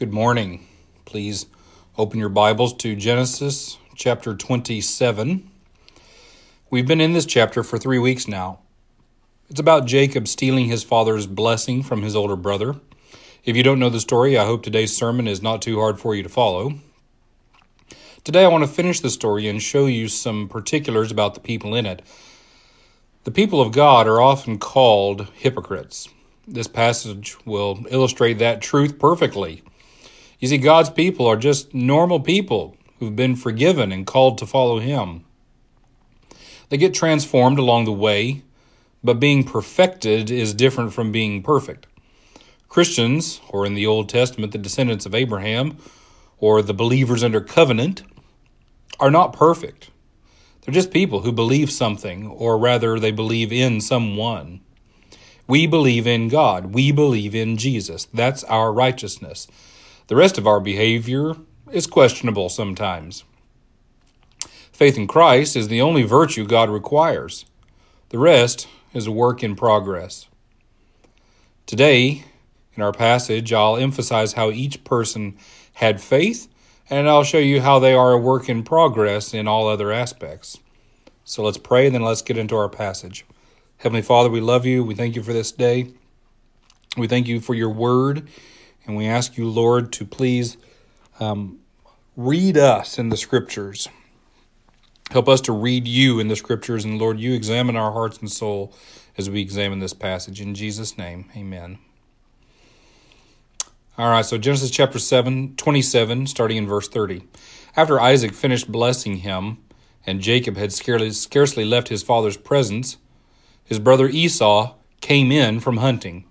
Good morning. Please open your Bibles to Genesis chapter 27. We've been in this chapter for three weeks now. It's about Jacob stealing his father's blessing from his older brother. If you don't know the story, I hope today's sermon is not too hard for you to follow. Today, I want to finish the story and show you some particulars about the people in it. The people of God are often called hypocrites. This passage will illustrate that truth perfectly. You see, God's people are just normal people who've been forgiven and called to follow Him. They get transformed along the way, but being perfected is different from being perfect. Christians, or in the Old Testament, the descendants of Abraham, or the believers under covenant, are not perfect. They're just people who believe something, or rather, they believe in someone. We believe in God. We believe in Jesus. That's our righteousness. The rest of our behavior is questionable sometimes. Faith in Christ is the only virtue God requires. The rest is a work in progress. Today, in our passage, I'll emphasize how each person had faith, and I'll show you how they are a work in progress in all other aspects. So let's pray, and then let's get into our passage. Heavenly Father, we love you. We thank you for this day. We thank you for your word. And we ask you, Lord, to please um, read us in the scriptures. Help us to read you in the scriptures. And Lord, you examine our hearts and soul as we examine this passage. In Jesus' name, amen. All right, so Genesis chapter 7, 27, starting in verse 30. After Isaac finished blessing him, and Jacob had scarcely, scarcely left his father's presence, his brother Esau came in from hunting.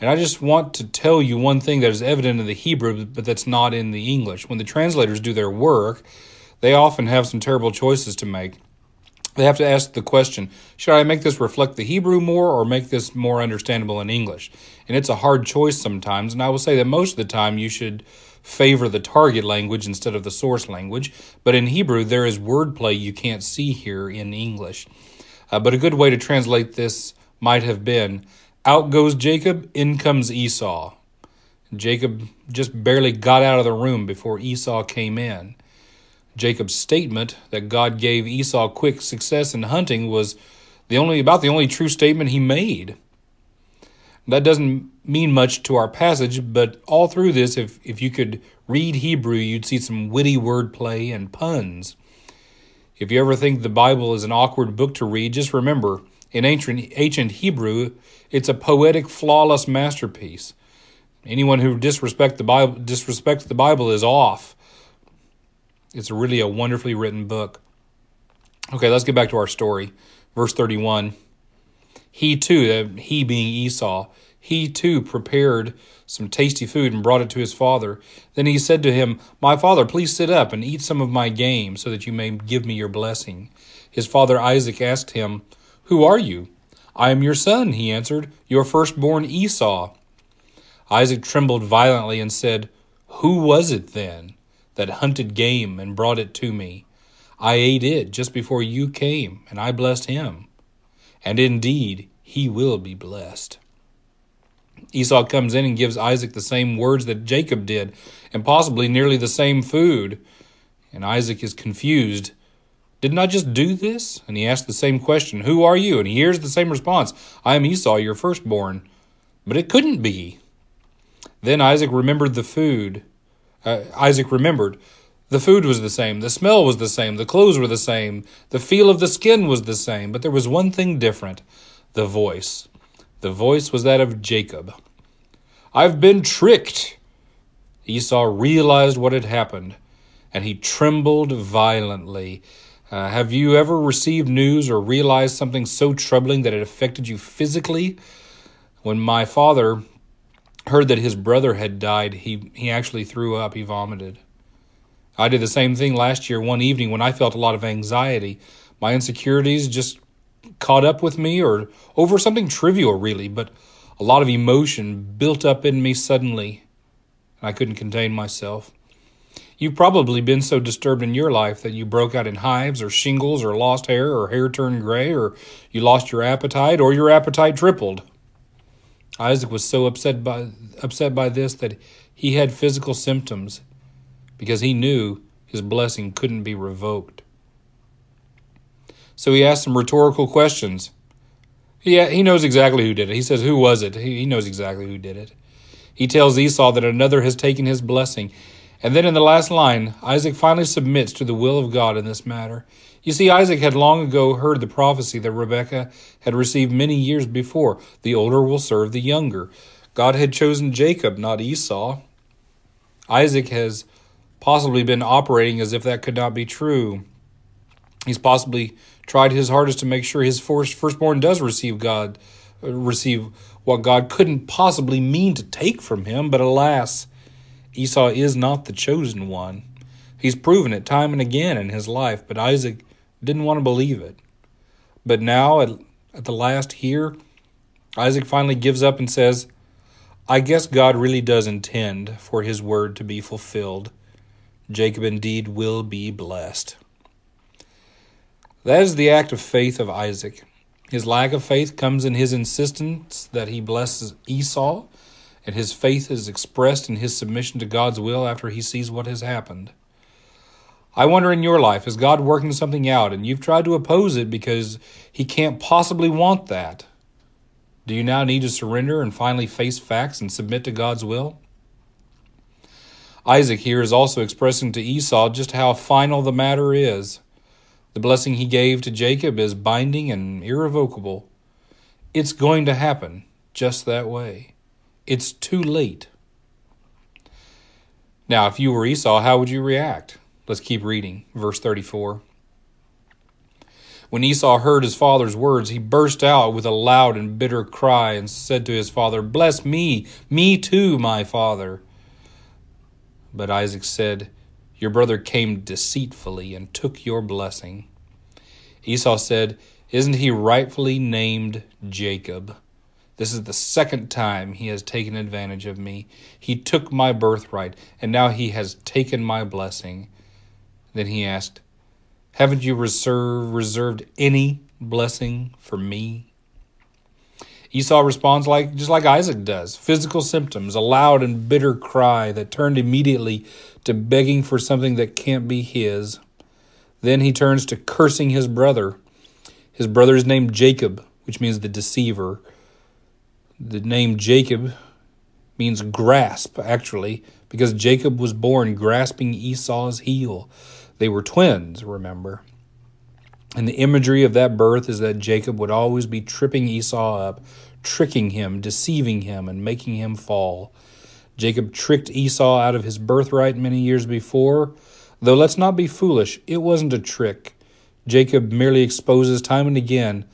And I just want to tell you one thing that is evident in the Hebrew, but that's not in the English. When the translators do their work, they often have some terrible choices to make. They have to ask the question should I make this reflect the Hebrew more or make this more understandable in English? And it's a hard choice sometimes, and I will say that most of the time you should favor the target language instead of the source language. But in Hebrew, there is wordplay you can't see here in English. Uh, but a good way to translate this might have been out goes Jacob, in comes Esau. Jacob just barely got out of the room before Esau came in. Jacob's statement that God gave Esau quick success in hunting was the only about the only true statement he made. That doesn't mean much to our passage, but all through this, if, if you could read Hebrew, you'd see some witty wordplay and puns. If you ever think the Bible is an awkward book to read, just remember in ancient, ancient Hebrew, it's a poetic, flawless masterpiece. Anyone who disrespect the Bible, disrespects the Bible is off. It's really a wonderfully written book. Okay, let's get back to our story. Verse 31. He too, uh, he being Esau, he too prepared some tasty food and brought it to his father. Then he said to him, My father, please sit up and eat some of my game, so that you may give me your blessing. His father Isaac asked him, who are you? I am your son, he answered, your firstborn Esau. Isaac trembled violently and said, Who was it then that hunted game and brought it to me? I ate it just before you came, and I blessed him. And indeed, he will be blessed. Esau comes in and gives Isaac the same words that Jacob did, and possibly nearly the same food. And Isaac is confused didn't I just do this? And he asked the same question, Who are you? And he hears the same response, I am Esau, your firstborn. But it couldn't be. Then Isaac remembered the food. Uh, Isaac remembered. The food was the same, the smell was the same, the clothes were the same, the feel of the skin was the same, but there was one thing different the voice. The voice was that of Jacob. I've been tricked. Esau realized what had happened, and he trembled violently. Uh, have you ever received news or realized something so troubling that it affected you physically? When my father heard that his brother had died, he, he actually threw up, he vomited. I did the same thing last year one evening when I felt a lot of anxiety. My insecurities just caught up with me or over something trivial, really, but a lot of emotion built up in me suddenly, and I couldn't contain myself. You've probably been so disturbed in your life that you broke out in hives or shingles or lost hair or hair turned gray or you lost your appetite or your appetite tripled. Isaac was so upset by upset by this that he had physical symptoms because he knew his blessing couldn't be revoked. So he asked some rhetorical questions. Yeah, he knows exactly who did it. He says, Who was it? He knows exactly who did it. He tells Esau that another has taken his blessing. And then in the last line, Isaac finally submits to the will of God in this matter. You see, Isaac had long ago heard the prophecy that Rebekah had received many years before the older will serve the younger. God had chosen Jacob, not Esau. Isaac has possibly been operating as if that could not be true. He's possibly tried his hardest to make sure his firstborn does receive God, uh, receive what God couldn't possibly mean to take from him, but alas, Esau is not the chosen one. He's proven it time and again in his life, but Isaac didn't want to believe it. But now, at, at the last here, Isaac finally gives up and says, I guess God really does intend for his word to be fulfilled. Jacob indeed will be blessed. That is the act of faith of Isaac. His lack of faith comes in his insistence that he blesses Esau, and his faith is expressed in his submission to God's will after he sees what has happened. I wonder in your life, is God working something out and you've tried to oppose it because He can't possibly want that? Do you now need to surrender and finally face facts and submit to God's will? Isaac here is also expressing to Esau just how final the matter is. The blessing he gave to Jacob is binding and irrevocable. It's going to happen just that way. It's too late. Now, if you were Esau, how would you react? Let's keep reading. Verse 34. When Esau heard his father's words, he burst out with a loud and bitter cry and said to his father, Bless me, me too, my father. But Isaac said, Your brother came deceitfully and took your blessing. Esau said, Isn't he rightfully named Jacob? This is the second time he has taken advantage of me. He took my birthright, and now he has taken my blessing. Then he asked, Haven't you reserve, reserved any blessing for me? Esau responds like just like Isaac does physical symptoms, a loud and bitter cry that turned immediately to begging for something that can't be his. Then he turns to cursing his brother. His brother is named Jacob, which means the deceiver. The name Jacob means grasp, actually, because Jacob was born grasping Esau's heel. They were twins, remember. And the imagery of that birth is that Jacob would always be tripping Esau up, tricking him, deceiving him, and making him fall. Jacob tricked Esau out of his birthright many years before. Though let's not be foolish, it wasn't a trick. Jacob merely exposes time and again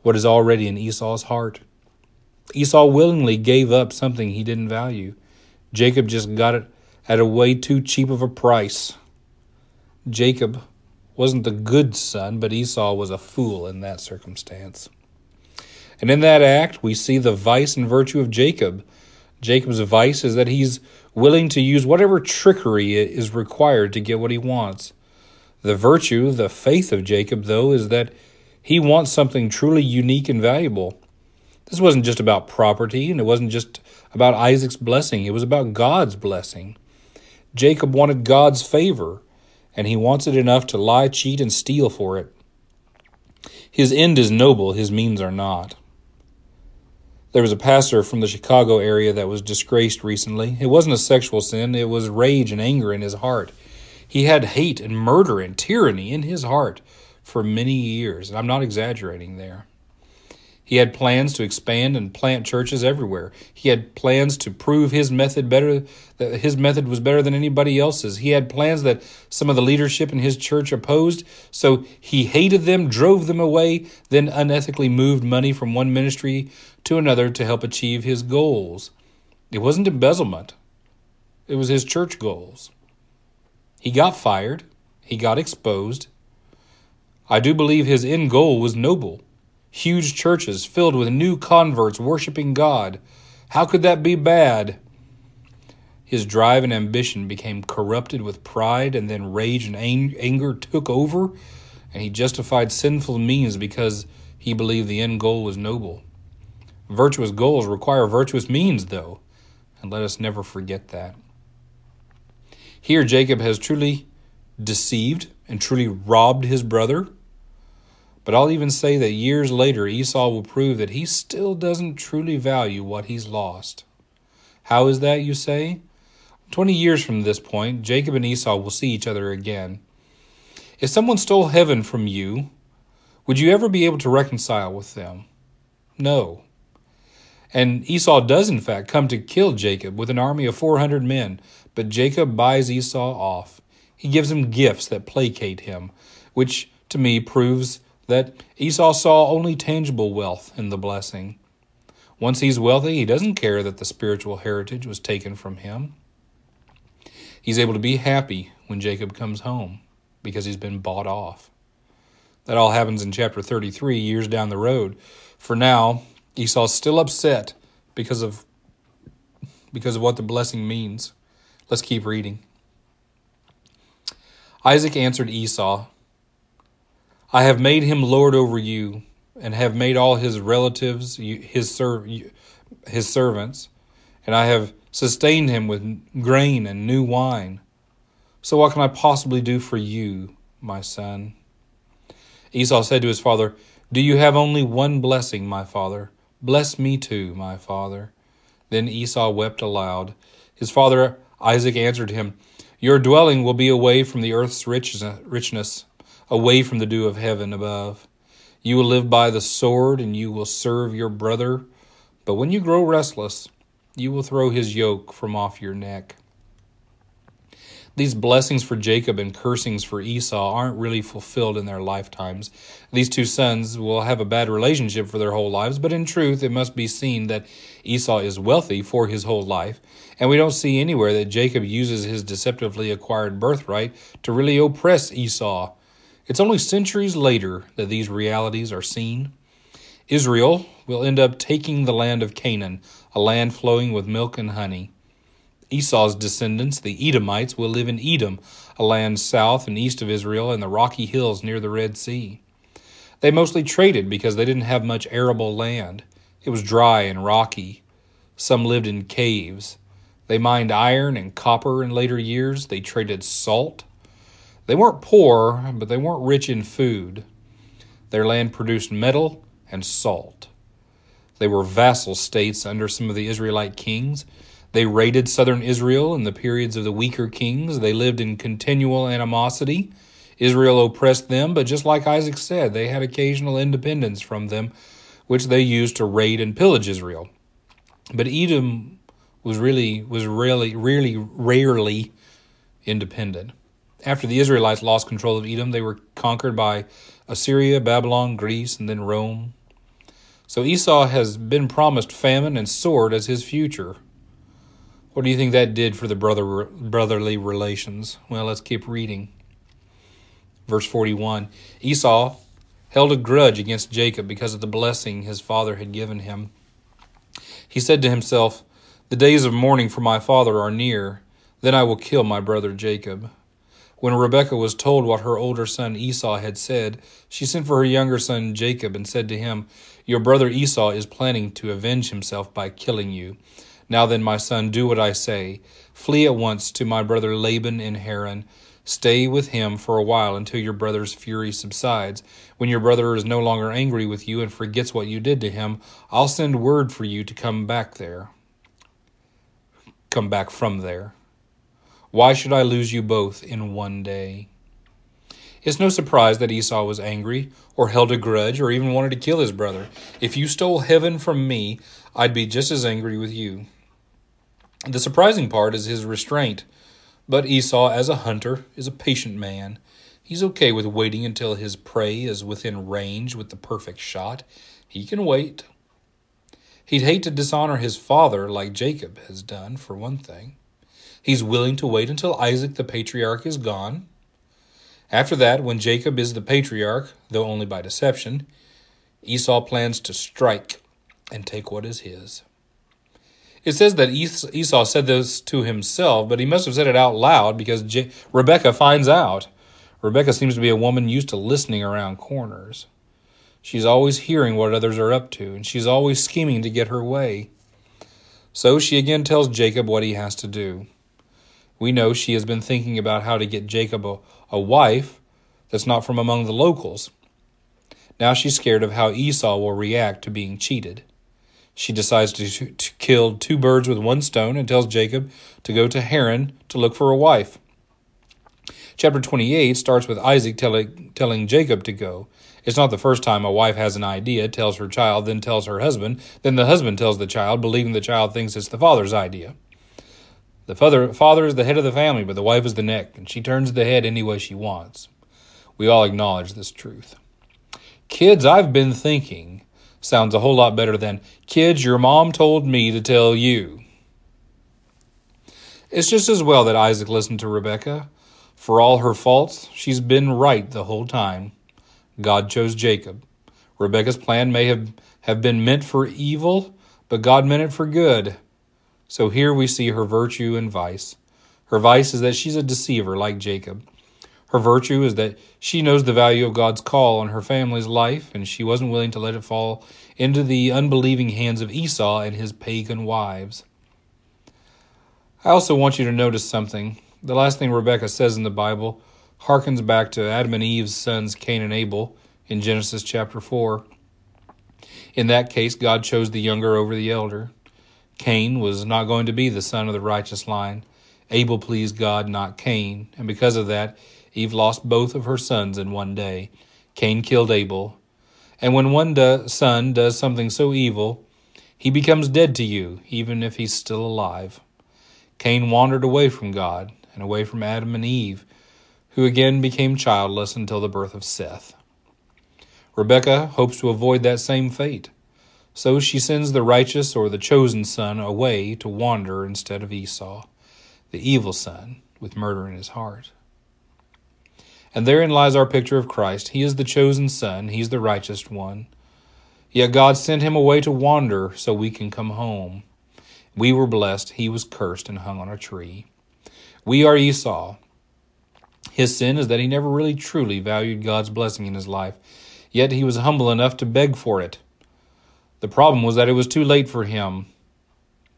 what is already in Esau's heart. Esau willingly gave up something he didn't value. Jacob just got it at a way too cheap of a price. Jacob wasn't the good son, but Esau was a fool in that circumstance. And in that act, we see the vice and virtue of Jacob. Jacob's vice is that he's willing to use whatever trickery is required to get what he wants. The virtue, the faith of Jacob, though, is that he wants something truly unique and valuable. This wasn't just about property, and it wasn't just about Isaac's blessing, it was about God's blessing. Jacob wanted God's favor and he wants it enough to lie, cheat, and steal for it. His end is noble, his means are not. There was a pastor from the Chicago area that was disgraced recently. It wasn't a sexual sin, it was rage and anger in his heart. He had hate and murder and tyranny in his heart for many years, and I'm not exaggerating there. He had plans to expand and plant churches everywhere. He had plans to prove his method better that his method was better than anybody else's. He had plans that some of the leadership in his church opposed, so he hated them, drove them away, then unethically moved money from one ministry to another to help achieve his goals. It wasn't embezzlement. It was his church goals. He got fired, he got exposed. I do believe his end goal was noble huge churches filled with new converts worshiping God. How could that be bad? His drive and ambition became corrupted with pride, and then rage and anger took over, and he justified sinful means because he believed the end goal was noble. Virtuous goals require virtuous means, though, and let us never forget that. Here, Jacob has truly deceived and truly robbed his brother. But I'll even say that years later, Esau will prove that he still doesn't truly value what he's lost. How is that, you say? Twenty years from this point, Jacob and Esau will see each other again. If someone stole heaven from you, would you ever be able to reconcile with them? No. And Esau does, in fact, come to kill Jacob with an army of 400 men, but Jacob buys Esau off. He gives him gifts that placate him, which to me proves that Esau saw only tangible wealth in the blessing. Once he's wealthy, he doesn't care that the spiritual heritage was taken from him. He's able to be happy when Jacob comes home because he's been bought off. That all happens in chapter 33, years down the road. For now, Esau's still upset because of because of what the blessing means. Let's keep reading. Isaac answered Esau, I have made him lord over you, and have made all his relatives his, serv- his servants, and I have sustained him with grain and new wine. So what can I possibly do for you, my son? Esau said to his father, Do you have only one blessing, my father? Bless me too, my father. Then Esau wept aloud. His father Isaac answered him, Your dwelling will be away from the earth's richness, away from the dew of heaven above. You will live by the sword, and you will serve your brother. But when you grow restless, you will throw his yoke from off your neck. These blessings for Jacob and cursings for Esau aren't really fulfilled in their lifetimes. These two sons will have a bad relationship for their whole lives, but in truth, it must be seen that Esau is wealthy for his whole life, and we don't see anywhere that Jacob uses his deceptively acquired birthright to really oppress Esau. It's only centuries later that these realities are seen. Israel will end up taking the land of Canaan, a land flowing with milk and honey. Esau's descendants, the Edomites, will live in Edom, a land south and east of Israel in the rocky hills near the Red Sea. They mostly traded because they didn't have much arable land. It was dry and rocky. Some lived in caves. They mined iron and copper in later years. They traded salt. They weren't poor, but they weren't rich in food. Their land produced metal and salt. They were vassal states under some of the Israelite kings. They raided southern Israel in the periods of the weaker kings. They lived in continual animosity. Israel oppressed them, but just like Isaac said, they had occasional independence from them, which they used to raid and pillage Israel. But Edom was really was really really rarely independent. After the Israelites lost control of Edom, they were conquered by Assyria, Babylon, Greece, and then Rome. So Esau has been promised famine and sword as his future. What do you think that did for the brother brotherly relations? Well, let's keep reading. Verse 41 Esau held a grudge against Jacob because of the blessing his father had given him. He said to himself, The days of mourning for my father are near, then I will kill my brother Jacob. When Rebekah was told what her older son Esau had said, she sent for her younger son Jacob and said to him, Your brother Esau is planning to avenge himself by killing you. Now then, my son, do what I say. Flee at once to my brother Laban in Haran. Stay with him for a while until your brother's fury subsides. When your brother is no longer angry with you and forgets what you did to him, I'll send word for you to come back there. Come back from there. Why should I lose you both in one day? It's no surprise that Esau was angry, or held a grudge, or even wanted to kill his brother. If you stole heaven from me, I'd be just as angry with you. The surprising part is his restraint. But Esau, as a hunter, is a patient man. He's okay with waiting until his prey is within range with the perfect shot. He can wait. He'd hate to dishonor his father like Jacob has done, for one thing. He's willing to wait until Isaac the patriarch is gone. After that, when Jacob is the patriarch, though only by deception, Esau plans to strike and take what is his. It says that Esau said this to himself, but he must have said it out loud because J- Rebecca finds out. Rebecca seems to be a woman used to listening around corners. She's always hearing what others are up to, and she's always scheming to get her way. So she again tells Jacob what he has to do. We know she has been thinking about how to get Jacob a, a wife that's not from among the locals. Now she's scared of how Esau will react to being cheated. She decides to, to kill two birds with one stone and tells Jacob to go to Haran to look for a wife. Chapter 28 starts with Isaac telling, telling Jacob to go. It's not the first time a wife has an idea, tells her child, then tells her husband, then the husband tells the child, believing the child thinks it's the father's idea. The father, father is the head of the family, but the wife is the neck, and she turns the head any way she wants. We all acknowledge this truth. Kids, I've been thinking sounds a whole lot better than kids, your mom told me to tell you. It's just as well that Isaac listened to Rebecca. For all her faults, she's been right the whole time. God chose Jacob. Rebecca's plan may have, have been meant for evil, but God meant it for good. So here we see her virtue and vice. Her vice is that she's a deceiver like Jacob. Her virtue is that she knows the value of God's call on her family's life, and she wasn't willing to let it fall into the unbelieving hands of Esau and his pagan wives. I also want you to notice something. The last thing Rebekah says in the Bible harkens back to Adam and Eve's sons, Cain and Abel, in Genesis chapter 4. In that case, God chose the younger over the elder. Cain was not going to be the son of the righteous line. Abel pleased God, not Cain, and because of that, Eve lost both of her sons in one day. Cain killed Abel. And when one do- son does something so evil, he becomes dead to you, even if he's still alive. Cain wandered away from God and away from Adam and Eve, who again became childless until the birth of Seth. Rebekah hopes to avoid that same fate, so she sends the righteous or the chosen son away to wander instead of Esau, the evil son with murder in his heart. And therein lies our picture of Christ. He is the chosen son, he's the righteous one. Yet God sent him away to wander so we can come home. We were blessed, he was cursed and hung on a tree. We are Esau, his sin is that he never really truly valued God's blessing in his life, yet he was humble enough to beg for it. The problem was that it was too late for him.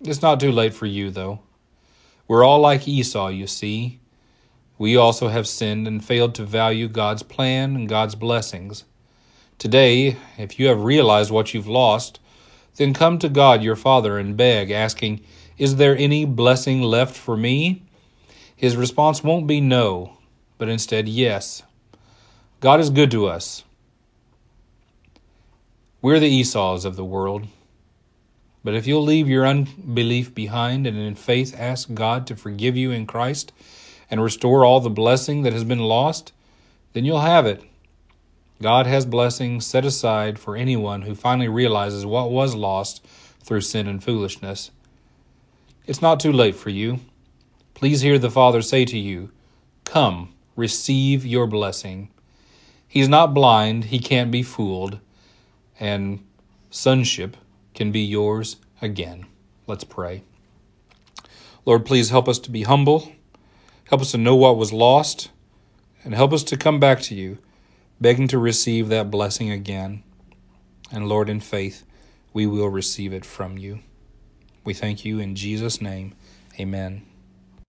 It's not too late for you, though. We're all like Esau, you see. We also have sinned and failed to value God's plan and God's blessings. Today, if you have realized what you've lost, then come to God your Father and beg, asking, Is there any blessing left for me? His response won't be no, but instead, yes. God is good to us. We're the Esau's of the world. But if you'll leave your unbelief behind and in faith ask God to forgive you in Christ and restore all the blessing that has been lost, then you'll have it. God has blessings set aside for anyone who finally realizes what was lost through sin and foolishness. It's not too late for you. Please hear the Father say to you, Come receive your blessing. He's not blind, he can't be fooled, and sonship can be yours again. Let's pray. Lord, please help us to be humble, help us to know what was lost, and help us to come back to you, begging to receive that blessing again. And Lord, in faith, we will receive it from you. We thank you in Jesus' name. Amen.